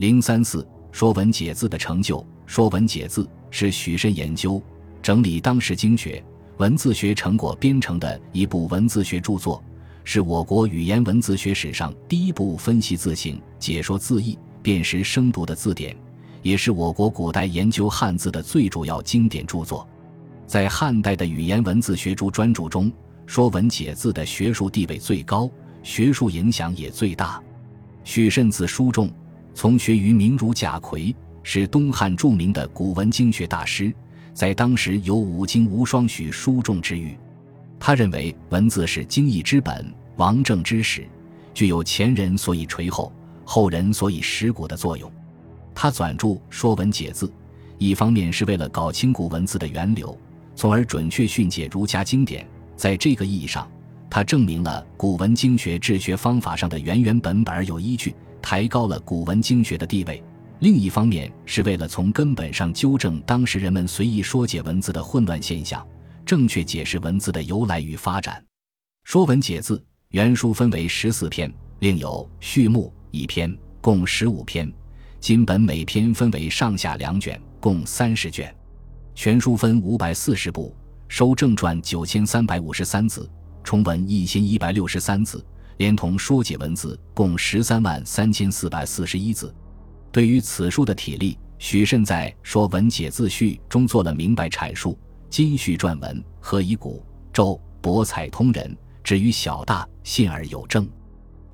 零三四《说文解字》的成就，《说文解字》是许慎研究整理当时经学、文字学成果编成的一部文字学著作，是我国语言文字学史上第一部分析字形、解说字义、辨识声读的字典，也是我国古代研究汉字的最主要经典著作。在汉代的语言文字学著专著中，《说文解字》的学术地位最高，学术影响也最大。许慎字书仲，从学于名儒贾逵，是东汉著名的古文经学大师，在当时有“五经无双”许书仲之誉。他认为文字是经义之本，王政之始，具有前人所以垂后，后人所以识古的作用。他纂著《说文解字》，一方面是为了搞清古文字的源流，从而准确训诫儒家经典。在这个意义上，他证明了古文经学治学方法上的原原本本而有依据，抬高了古文经学的地位。另一方面，是为了从根本上纠正当时人们随意说解文字的混乱现象，正确解释文字的由来与发展。《说文解字》原书分为十四篇，另有序目一篇，共十五篇。今本每篇分为上下两卷，共三十卷。全书分五百四十部，收正传九千三百五十三字。重文一千一百六十三字，连同说解文字，共十三万三千四百四十一字。对于此书的体例，许慎在《说文解字序》中做了明白阐述。今序撰文，何以古周博采通人，至于小大，信而有证，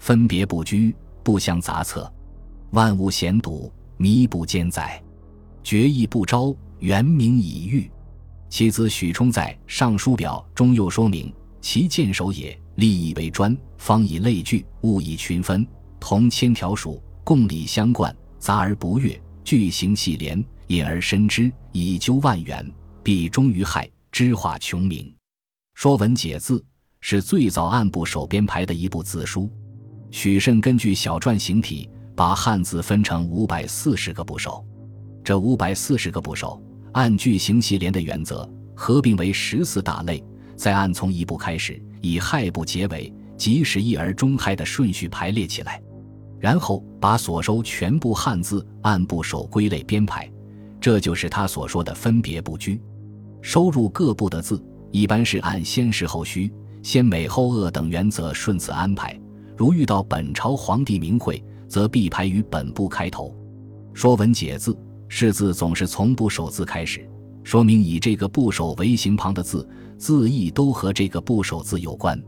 分别不拘，不相杂策，万物险笃，弥不兼载，决意不招，原名已喻。其子许冲在《尚书表》中又说明。其见首也，立以为专，方以类聚，物以群分，同千条属，共理相贯，杂而不越，句形系连，引而深之，以究万源，必终于害，知化穷明。《说文解字》是最早按部首编排的一部字书。许慎根据小篆形体，把汉字分成五百四十个部首。这五百四十个部首，按句形系连的原则，合并为十四大类。再按从一部开始，以亥部结尾，即始一而终亥的顺序排列起来，然后把所收全部汉字按部首归类编排，这就是他所说的分别不拘。收入各部的字，一般是按先实后虚、先美后恶等原则顺次安排。如遇到本朝皇帝名讳，则必排于本部开头。《说文解字》是字总是从部首字开始。说明以这个部首为形旁的字，字义都和这个部首字有关。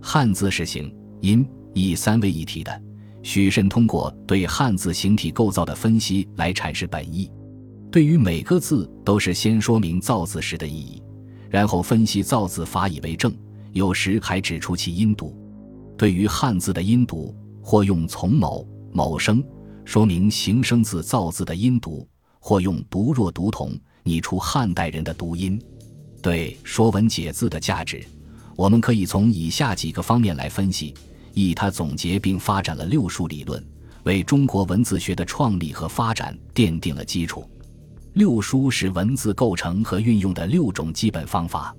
汉字是形、音、义三位一体的。许慎通过对汉字形体构造的分析来阐释本意。对于每个字，都是先说明造字时的意义，然后分析造字法以为证。有时还指出其音读。对于汉字的音读，或用从某某声说明形声字造字的音读，或用读若读同。拟出汉代人的读音，对《说文解字》的价值，我们可以从以下几个方面来分析：一，他总结并发展了六书理论，为中国文字学的创立和发展奠定了基础。六书是文字构成和运用的六种基本方法。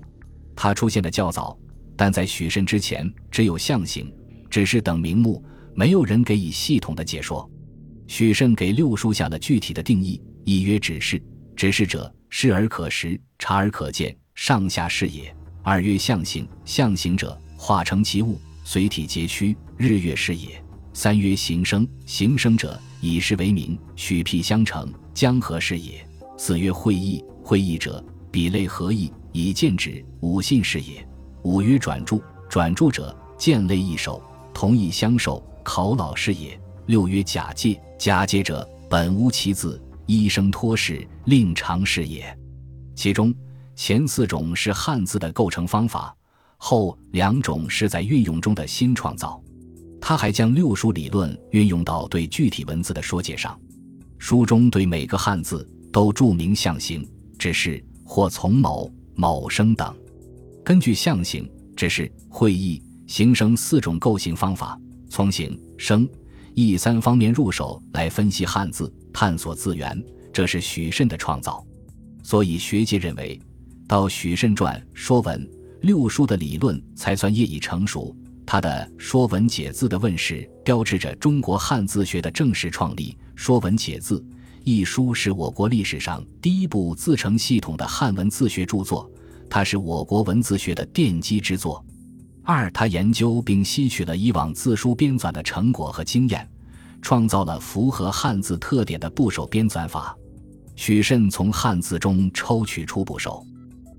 它出现的较早，但在许慎之前只有象形、指示等名目，没有人给予系统的解说。许慎给六书下了具体的定义：一曰指示。指示者，视而可识，察而可见，上下视也。二曰象形，象形者，化成其物，随体节屈，日月是也。三曰形声，形声者，以事为名，许辟相成，江河是也。四曰会意，会意者，比类合意，以见指，五信是也。五曰转注，转注者，见类异首，同义相守，考老是也。六曰假借，假借者，本无其字。一生托事，令常事也。其中前四种是汉字的构成方法，后两种是在运用中的新创造。他还将六书理论运用到对具体文字的说解上。书中对每个汉字都注明象形、指示或从某某声等。根据象形、指示、会意、形声四种构形方法，从形、声、意三方面入手来分析汉字。探索字源，这是许慎的创造，所以学界认为，到许慎传《说文》六书的理论才算业已成熟，他的《说文解字》的问世，标志着中国汉字学的正式创立。《说文解字》一书是我国历史上第一部自成系统的汉文字学著作，它是我国文字学的奠基之作。二，他研究并吸取了以往字书编纂的成果和经验，创造了符合汉字特点的部首编纂法。许慎从汉字中抽取出部首，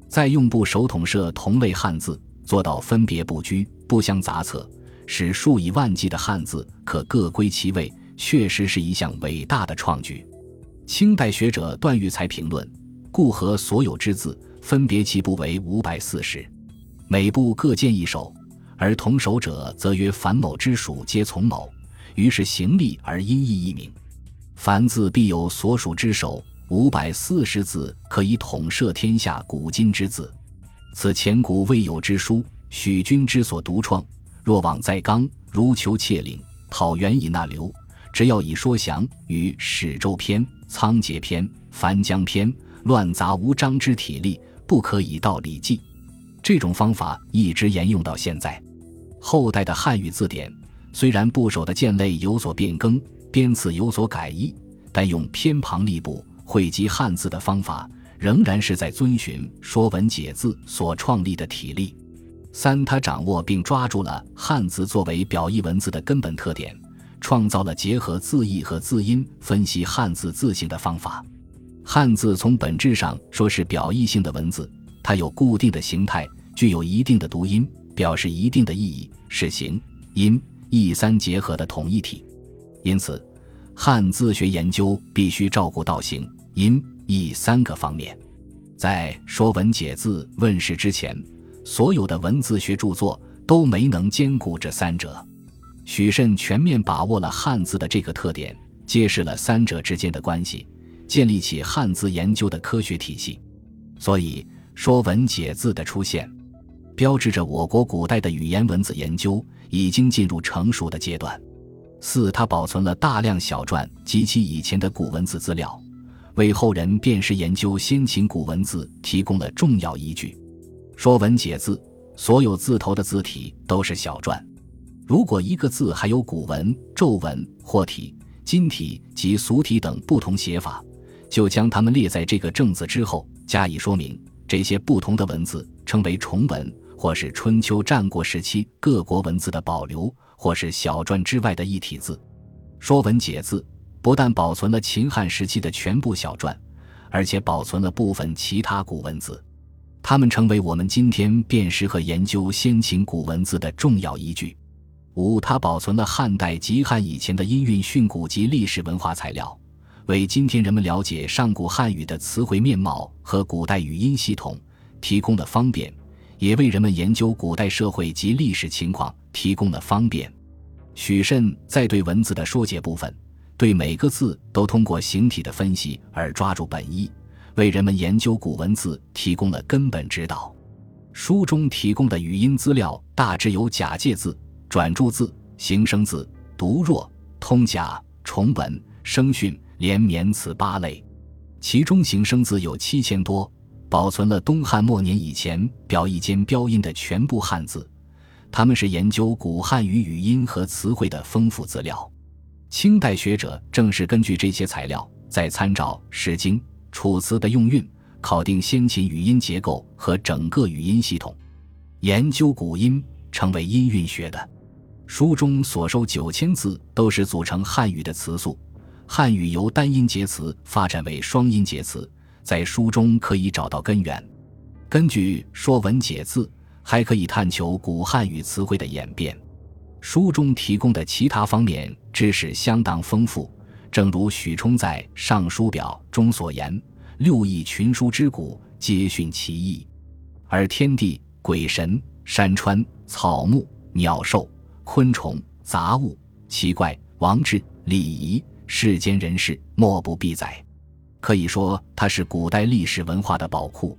再用部首统摄同类汉字，做到分别不拘、不相杂策，使数以万计的汉字可各归其位，确实是一项伟大的创举。清代学者段玉裁评论：故和所有之字，分别其部为五百四十。每部各见一首，而同首者则曰凡某之属皆从某，于是行立而音译一名。凡字必有所属之首，五百四十字可以统摄天下古今之字。此前古未有之书，许君之所独创。若往在纲，如求切岭，讨源以纳流，只要以说详与《史周篇》《仓颉篇》《樊江篇》乱杂无章之体例，不可以道礼记。这种方法一直沿用到现在。后代的汉语字典虽然部首的建类有所变更，编次有所改易，但用偏旁立部汇集汉字的方法，仍然是在遵循《说文解字》所创立的体例。三，他掌握并抓住了汉字作为表意文字的根本特点，创造了结合字义和字音分析汉字字形的方法。汉字从本质上说是表意性的文字。它有固定的形态，具有一定的读音，表示一定的意义，是形、音、义三结合的统一体。因此，汉字学研究必须照顾到形、音、义三个方面。在《说文解字》问世之前，所有的文字学著作都没能兼顾这三者。许慎全面把握了汉字的这个特点，揭示了三者之间的关系，建立起汉字研究的科学体系。所以。《说文解字》的出现，标志着我国古代的语言文字研究已经进入成熟的阶段。四，他保存了大量小篆及其以前的古文字资料，为后人辨识研究先秦古文字提供了重要依据。《说文解字》所有字头的字体都是小篆。如果一个字还有古文、皱纹、或体、金体及俗体等不同写法，就将它们列在这个正字之后加以说明。这些不同的文字称为重文，或是春秋战国时期各国文字的保留，或是小篆之外的一体字。《说文解字》不但保存了秦汉时期的全部小篆，而且保存了部分其他古文字，它们成为我们今天辨识和研究先秦古文字的重要依据。五，它保存了汉代及汉以前的音韵训诂及历史文化材料。为今天人们了解上古汉语的词汇面貌和古代语音系统提供了方便，也为人们研究古代社会及历史情况提供了方便。许慎在对文字的说解部分，对每个字都通过形体的分析而抓住本意，为人们研究古文字提供了根本指导。书中提供的语音资料大致有假借字、转注字、形声字、读弱、通假、重文、声训。连绵此八类，其中形声字有七千多，保存了东汉末年以前表意间标音的全部汉字。他们是研究古汉语语音和词汇的丰富资料。清代学者正是根据这些材料，在参照《诗经》《楚辞》的用韵，考定先秦语音结构和整个语音系统，研究古音，成为音韵学的。书中所收九千字，都是组成汉语的词素。汉语由单音节词发展为双音节词，在书中可以找到根源。根据《说文解字》，还可以探求古汉语词汇的演变。书中提供的其他方面知识相当丰富，正如许冲在《尚书表》中所言：“六艺群书之古，皆训其意。而天地、鬼神、山川、草木、鸟兽、昆虫、杂物、奇怪、王制、礼仪。”世间人事莫不必载，可以说它是古代历史文化的宝库。